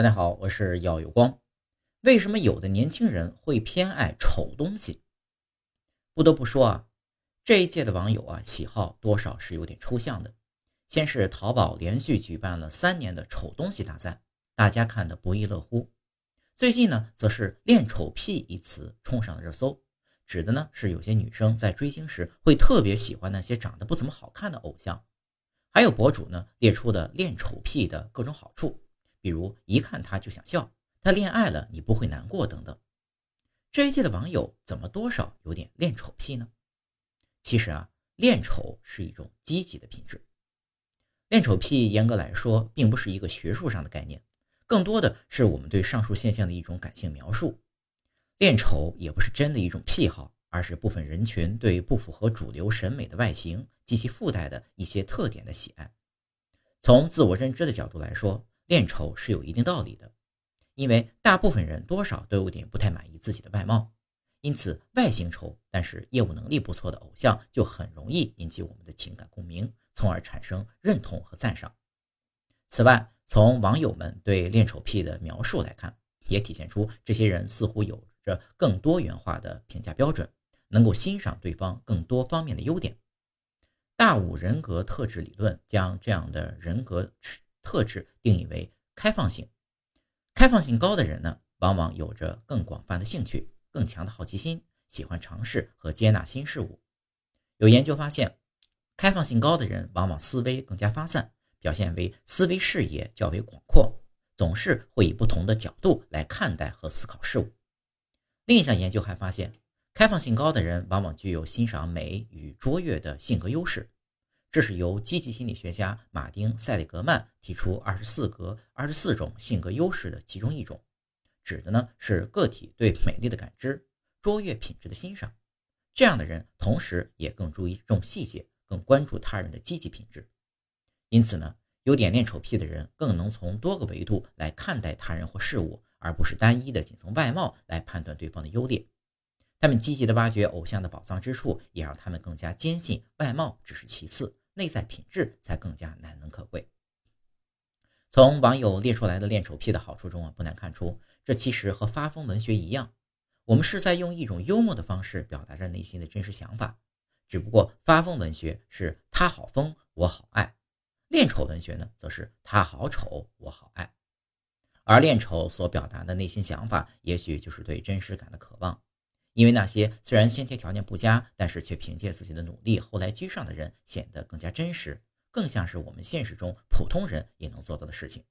大家好，我是耀有光。为什么有的年轻人会偏爱丑东西？不得不说啊，这一届的网友啊，喜好多少是有点抽象的。先是淘宝连续举办了三年的丑东西大赛，大家看得不亦乐乎。最近呢，则是“恋丑癖”一词冲上了热搜，指的呢是有些女生在追星时会特别喜欢那些长得不怎么好看的偶像。还有博主呢列出的恋丑癖的各种好处。比如一看他就想笑，他恋爱了你不会难过等等。这一届的网友怎么多少有点恋丑癖呢？其实啊，恋丑是一种积极的品质。恋丑癖严格来说并不是一个学术上的概念，更多的是我们对上述现象的一种感性描述。恋丑也不是真的一种癖好，而是部分人群对不符合主流审美的外形及其附带的一些特点的喜爱。从自我认知的角度来说。恋丑是有一定道理的，因为大部分人多少都有点不太满意自己的外貌，因此外形丑但是业务能力不错的偶像就很容易引起我们的情感共鸣，从而产生认同和赞赏。此外，从网友们对恋丑癖的描述来看，也体现出这些人似乎有着更多元化的评价标准，能够欣赏对方更多方面的优点。大五人格特质理论将这样的人格。特质定义为开放性，开放性高的人呢，往往有着更广泛的兴趣、更强的好奇心，喜欢尝试和接纳新事物。有研究发现，开放性高的人往往思维更加发散，表现为思维视野较为广阔，总是会以不同的角度来看待和思考事物。另一项研究还发现，开放性高的人往往具有欣赏美与卓越的性格优势。这是由积极心理学家马丁·塞利格曼提出二十四格、二十四种性格优势的其中一种，指的呢是个体对美丽的感知、卓越品质的欣赏。这样的人同时也更注意重细节，更关注他人的积极品质。因此呢，有点恋丑癖的人更能从多个维度来看待他人或事物，而不是单一的仅从外貌来判断对方的优劣。他们积极地挖掘偶像的宝藏之处，也让他们更加坚信外貌只是其次。内在品质才更加难能可贵。从网友列出来的恋丑癖的好处中啊，不难看出，这其实和发疯文学一样，我们是在用一种幽默的方式表达着内心的真实想法。只不过发疯文学是他好疯，我好爱；恋丑文学呢，则是他好丑，我好爱。而恋丑所表达的内心想法，也许就是对真实感的渴望。因为那些虽然先天条件不佳，但是却凭借自己的努力后来居上的人，显得更加真实，更像是我们现实中普通人也能做到的事情。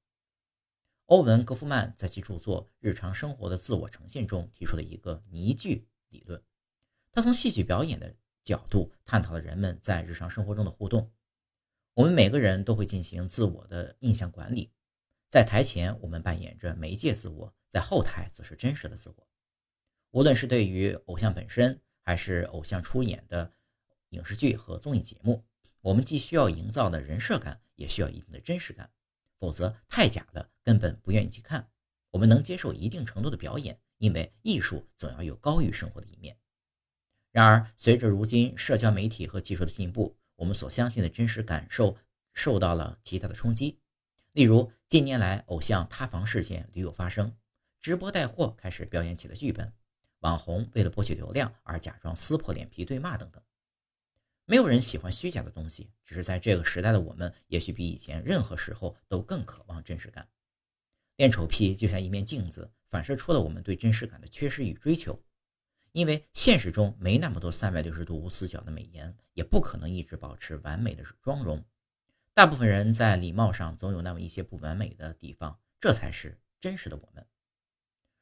欧文·戈夫曼在其著作《日常生活的自我呈现》中提出了一个泥剧理论，他从戏剧表演的角度探讨了人们在日常生活中的互动。我们每个人都会进行自我的印象管理，在台前我们扮演着媒介自我，在后台则是真实的自我。无论是对于偶像本身，还是偶像出演的影视剧和综艺节目，我们既需要营造的人设感，也需要一定的真实感，否则太假的根本不愿意去看。我们能接受一定程度的表演，因为艺术总要有高于生活的一面。然而，随着如今社交媒体和技术的进步，我们所相信的真实感受受到了极大的冲击。例如，近年来偶像塌房事件屡有发生，直播带货开始表演起了剧本。网红为了博取流量而假装撕破脸皮对骂等等，没有人喜欢虚假的东西，只是在这个时代的我们，也许比以前任何时候都更渴望真实感。恋丑癖就像一面镜子，反射出了我们对真实感的缺失与追求。因为现实中没那么多三百六十度无死角的美颜，也不可能一直保持完美的妆容。大部分人在礼貌上总有那么一些不完美的地方，这才是真实的我们。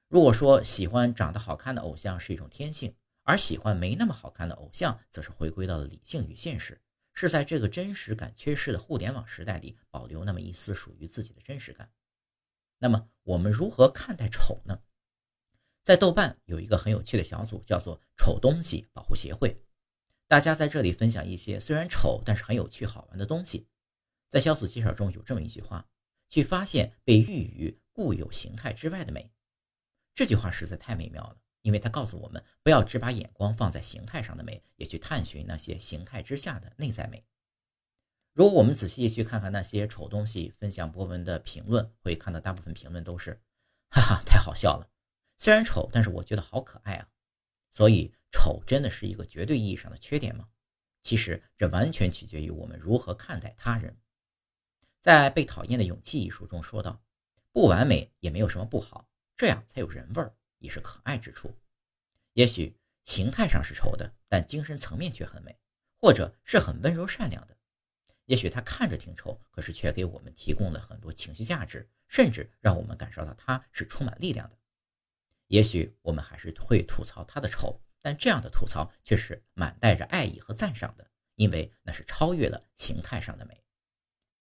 如果说喜欢长得好看的偶像是一种天性，而喜欢没那么好看的偶像，则是回归到了理性与现实，是在这个真实感缺失的互联网时代里保留那么一丝属于自己的真实感。那么我们如何看待丑呢？在豆瓣有一个很有趣的小组，叫做“丑东西保护协会”，大家在这里分享一些虽然丑但是很有趣好玩的东西。在小组介绍中有这么一句话：“去发现被寓于固有形态之外的美。”这句话实在太美妙了，因为它告诉我们，不要只把眼光放在形态上的美，也去探寻那些形态之下的内在美。如果我们仔细去看看那些丑东西分享博文的评论，会看到大部分评论都是“哈哈，太好笑了”。虽然丑，但是我觉得好可爱啊。所以，丑真的是一个绝对意义上的缺点吗？其实，这完全取决于我们如何看待他人。在《被讨厌的勇气》一书中说道：“不完美也没有什么不好，这样才有人味儿，也是可爱之处。也许形态上是丑的，但精神层面却很美，或者是很温柔善良的。”也许他看着挺丑，可是却给我们提供了很多情绪价值，甚至让我们感受到他是充满力量的。也许我们还是会吐槽他的丑，但这样的吐槽却是满带着爱意和赞赏的，因为那是超越了形态上的美。